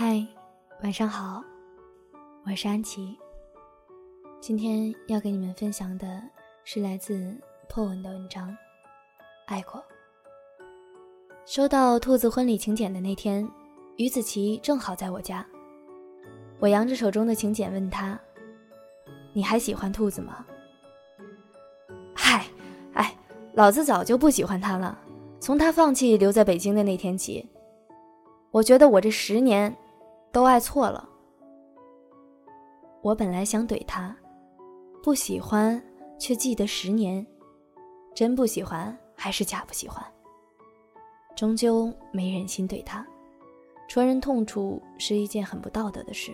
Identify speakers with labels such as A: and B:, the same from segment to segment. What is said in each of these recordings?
A: 嗨，晚上好，我是安琪。今天要给你们分享的是来自破文的文章，《爱过》。收到兔子婚礼请柬的那天，于子琪正好在我家。我扬着手中的请柬问他：“你还喜欢兔子吗？”“嗨，哎，老子早就不喜欢他了。从他放弃留在北京的那天起，我觉得我这十年都爱错了。”我本来想怼他，不喜欢却记得十年，真不喜欢还是假不喜欢？终究没忍心怼他，戳人痛处是一件很不道德的事。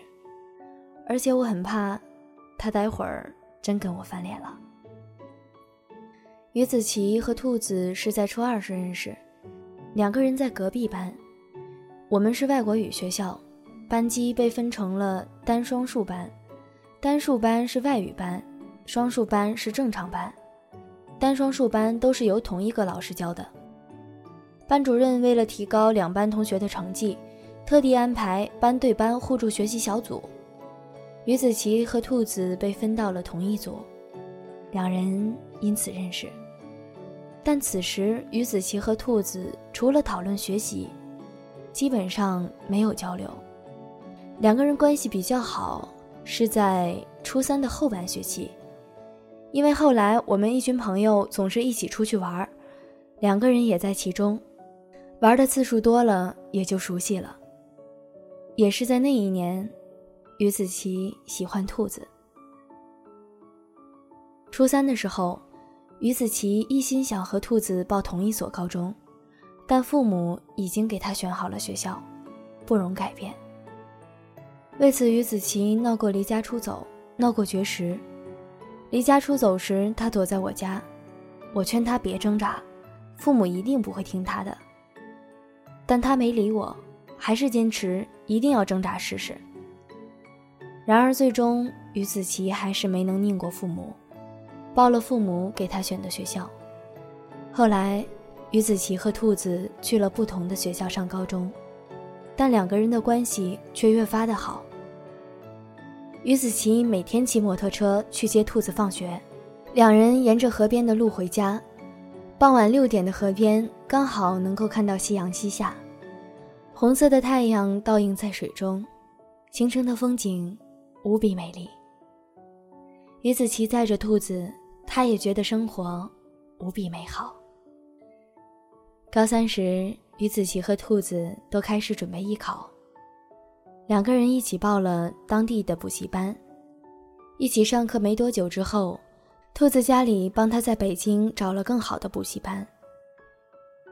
A: 而且我很怕，他待会儿真跟我翻脸了。于子琪和兔子是在初二时认识，两个人在隔壁班。我们是外国语学校，班级被分成了单双数班，单数班是外语班，双数班是正常班。单双数班都是由同一个老师教的。班主任为了提高两班同学的成绩，特地安排班对班互助学习小组。于子琪和兔子被分到了同一组，两人因此认识。但此时，于子琪和兔子除了讨论学习，基本上没有交流。两个人关系比较好，是在初三的后半学期，因为后来我们一群朋友总是一起出去玩，两个人也在其中，玩的次数多了，也就熟悉了。也是在那一年。于子琪喜欢兔子。初三的时候，于子琪一心想和兔子报同一所高中，但父母已经给他选好了学校，不容改变。为此，于子琪闹过离家出走，闹过绝食。离家出走时，他躲在我家，我劝他别挣扎，父母一定不会听他的。但他没理我，还是坚持一定要挣扎试试。然而，最终于子琪还是没能拧过父母，报了父母给他选的学校。后来，于子琪和兔子去了不同的学校上高中，但两个人的关系却越发的好。于子琪每天骑摩托车去接兔子放学，两人沿着河边的路回家。傍晚六点的河边刚好能够看到夕阳西下，红色的太阳倒映在水中，形成的风景。无比美丽。于子琪载着兔子，他也觉得生活无比美好。高三时，于子琪和兔子都开始准备艺考，两个人一起报了当地的补习班。一起上课没多久之后，兔子家里帮他在北京找了更好的补习班。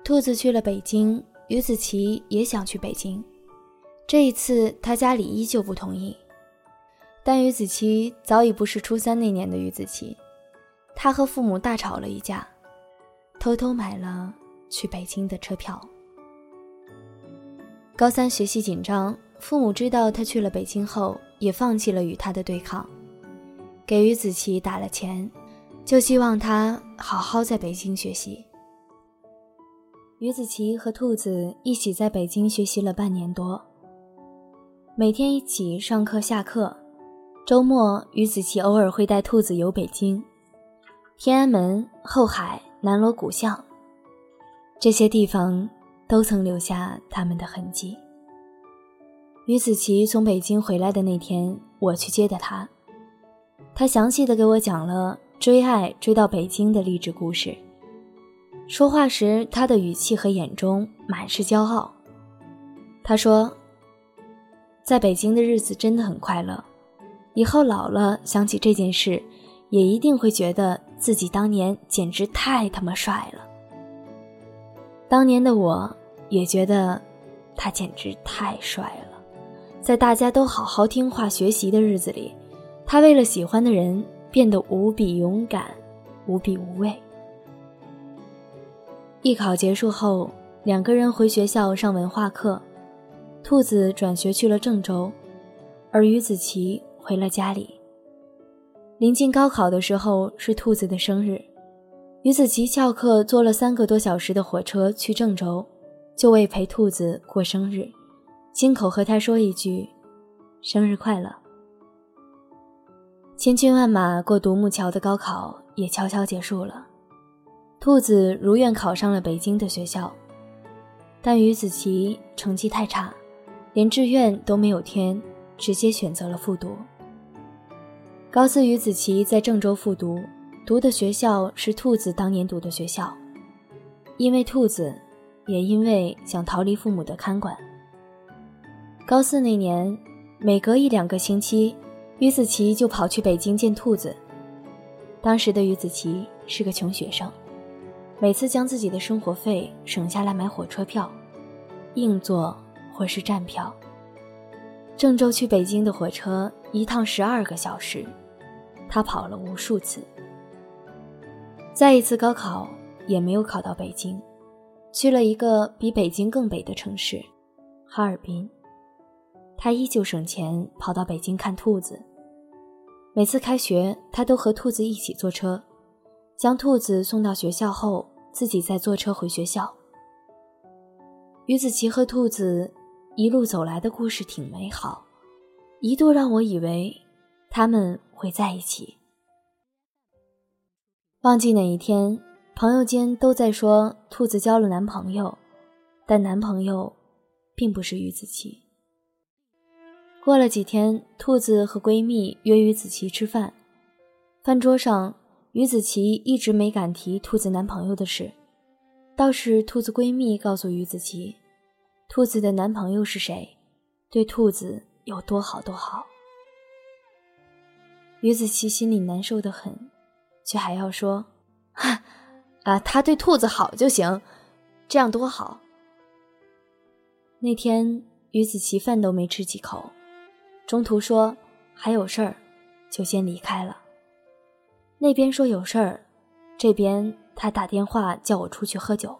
A: 兔子去了北京，于子琪也想去北京，这一次他家里依旧不同意。但于子琪早已不是初三那年的于子琪，他和父母大吵了一架，偷偷买了去北京的车票。高三学习紧张，父母知道他去了北京后，也放弃了与他的对抗，给于子琪打了钱，就希望他好好在北京学习。于子琪和兔子一起在北京学习了半年多，每天一起上课下课。周末，于子琪偶尔会带兔子游北京、天安门、后海、南锣鼓巷，这些地方都曾留下他们的痕迹。于子琪从北京回来的那天，我去接的他，他详细的给我讲了追爱追到北京的励志故事。说话时，他的语气和眼中满是骄傲。他说：“在北京的日子真的很快乐。”以后老了想起这件事，也一定会觉得自己当年简直太他妈帅了。当年的我也觉得他简直太帅了，在大家都好好听话学习的日子里，他为了喜欢的人变得无比勇敢，无比无畏。艺考结束后，两个人回学校上文化课，兔子转学去了郑州，而于子琪。回了家里。临近高考的时候是兔子的生日，于子琪翘课坐了三个多小时的火车去郑州，就为陪兔子过生日，亲口和他说一句：“生日快乐。”千军万马过独木桥的高考也悄悄结束了，兔子如愿考上了北京的学校，但于子琪成绩太差，连志愿都没有填，直接选择了复读。高四，于子琪在郑州复读，读的学校是兔子当年读的学校，因为兔子，也因为想逃离父母的看管。高四那年，每隔一两个星期。于子琪就跑去北京见兔子。当时的于子琪是个穷学生，每次将自己的生活费省下来买火车票，硬座或是站票。郑州去北京的火车一趟十二个小时，他跑了无数次。再一次高考也没有考到北京，去了一个比北京更北的城市——哈尔滨。他依旧省钱跑到北京看兔子。每次开学，他都和兔子一起坐车，将兔子送到学校后，自己再坐车回学校。于子琪和兔子一路走来的故事挺美好，一度让我以为他们会在一起。忘记哪一天，朋友间都在说兔子交了男朋友，但男朋友并不是于子琪。过了几天，兔子和闺蜜约于子琪吃饭。饭桌上，于子琪一直没敢提兔子男朋友的事，倒是兔子闺蜜告诉于子琪，兔子的男朋友是谁，对兔子有多好多好。于子琪心里难受的很，却还要说：“哈，啊，他对兔子好就行，这样多好。”那天，于子琪饭都没吃几口。中途说还有事儿，就先离开了。那边说有事儿，这边他打电话叫我出去喝酒。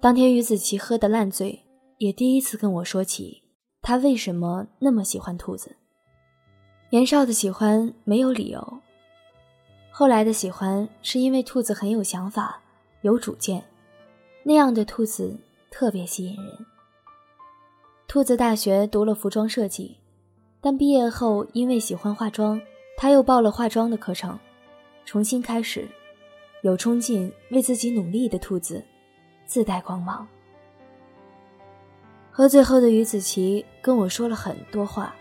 A: 当天于子琪喝得烂醉，也第一次跟我说起他为什么那么喜欢兔子。年少的喜欢没有理由，后来的喜欢是因为兔子很有想法、有主见，那样的兔子特别吸引人。兔子大学读了服装设计，但毕业后因为喜欢化妆，他又报了化妆的课程，重新开始。有冲劲、为自己努力的兔子，自带光芒。喝醉后的于子琪跟我说了很多话，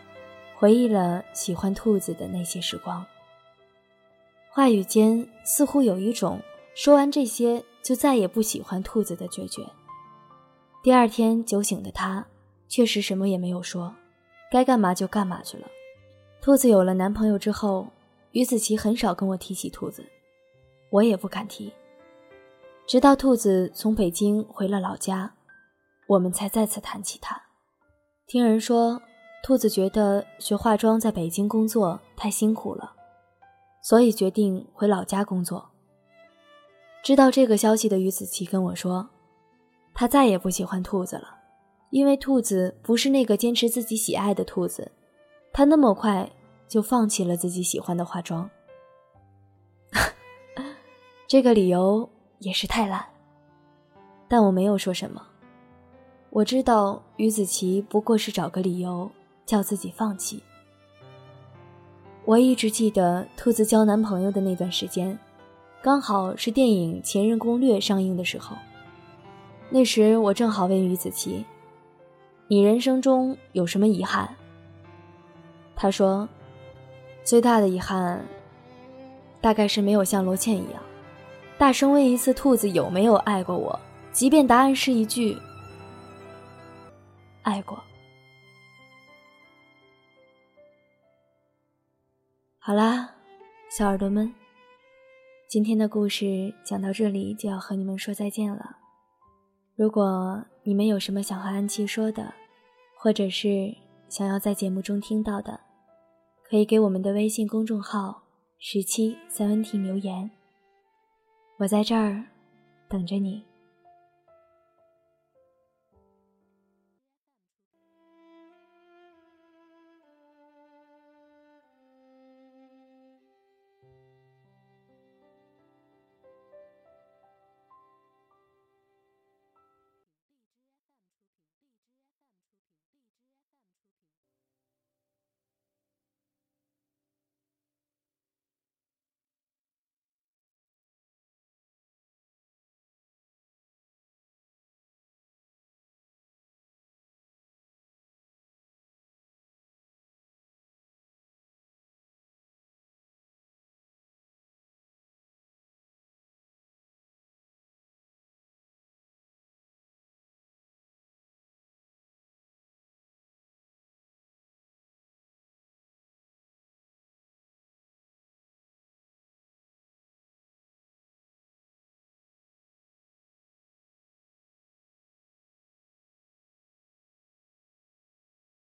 A: 回忆了喜欢兔子的那些时光。话语间似乎有一种说完这些就再也不喜欢兔子的决绝。第二天酒醒的他。确实什么也没有说，该干嘛就干嘛去了。兔子有了男朋友之后，于子琪很少跟我提起兔子，我也不敢提。直到兔子从北京回了老家，我们才再次谈起他。听人说，兔子觉得学化妆在北京工作太辛苦了，所以决定回老家工作。知道这个消息的于子琪跟我说，他再也不喜欢兔子了。因为兔子不是那个坚持自己喜爱的兔子，他那么快就放弃了自己喜欢的化妆。这个理由也是太烂，但我没有说什么。我知道于子琪不过是找个理由叫自己放弃。我一直记得兔子交男朋友的那段时间，刚好是电影《前任攻略》上映的时候。那时我正好问于子琪。你人生中有什么遗憾？他说，最大的遗憾，大概是没有像罗茜一样，大声问一次兔子有没有爱过我，即便答案是一句“爱过”。好啦，小耳朵们，今天的故事讲到这里就要和你们说再见了。如果你们有什么想和安琪说的，或者是想要在节目中听到的，可以给我们的微信公众号“十七三 N T” 留言，我在这儿等着你。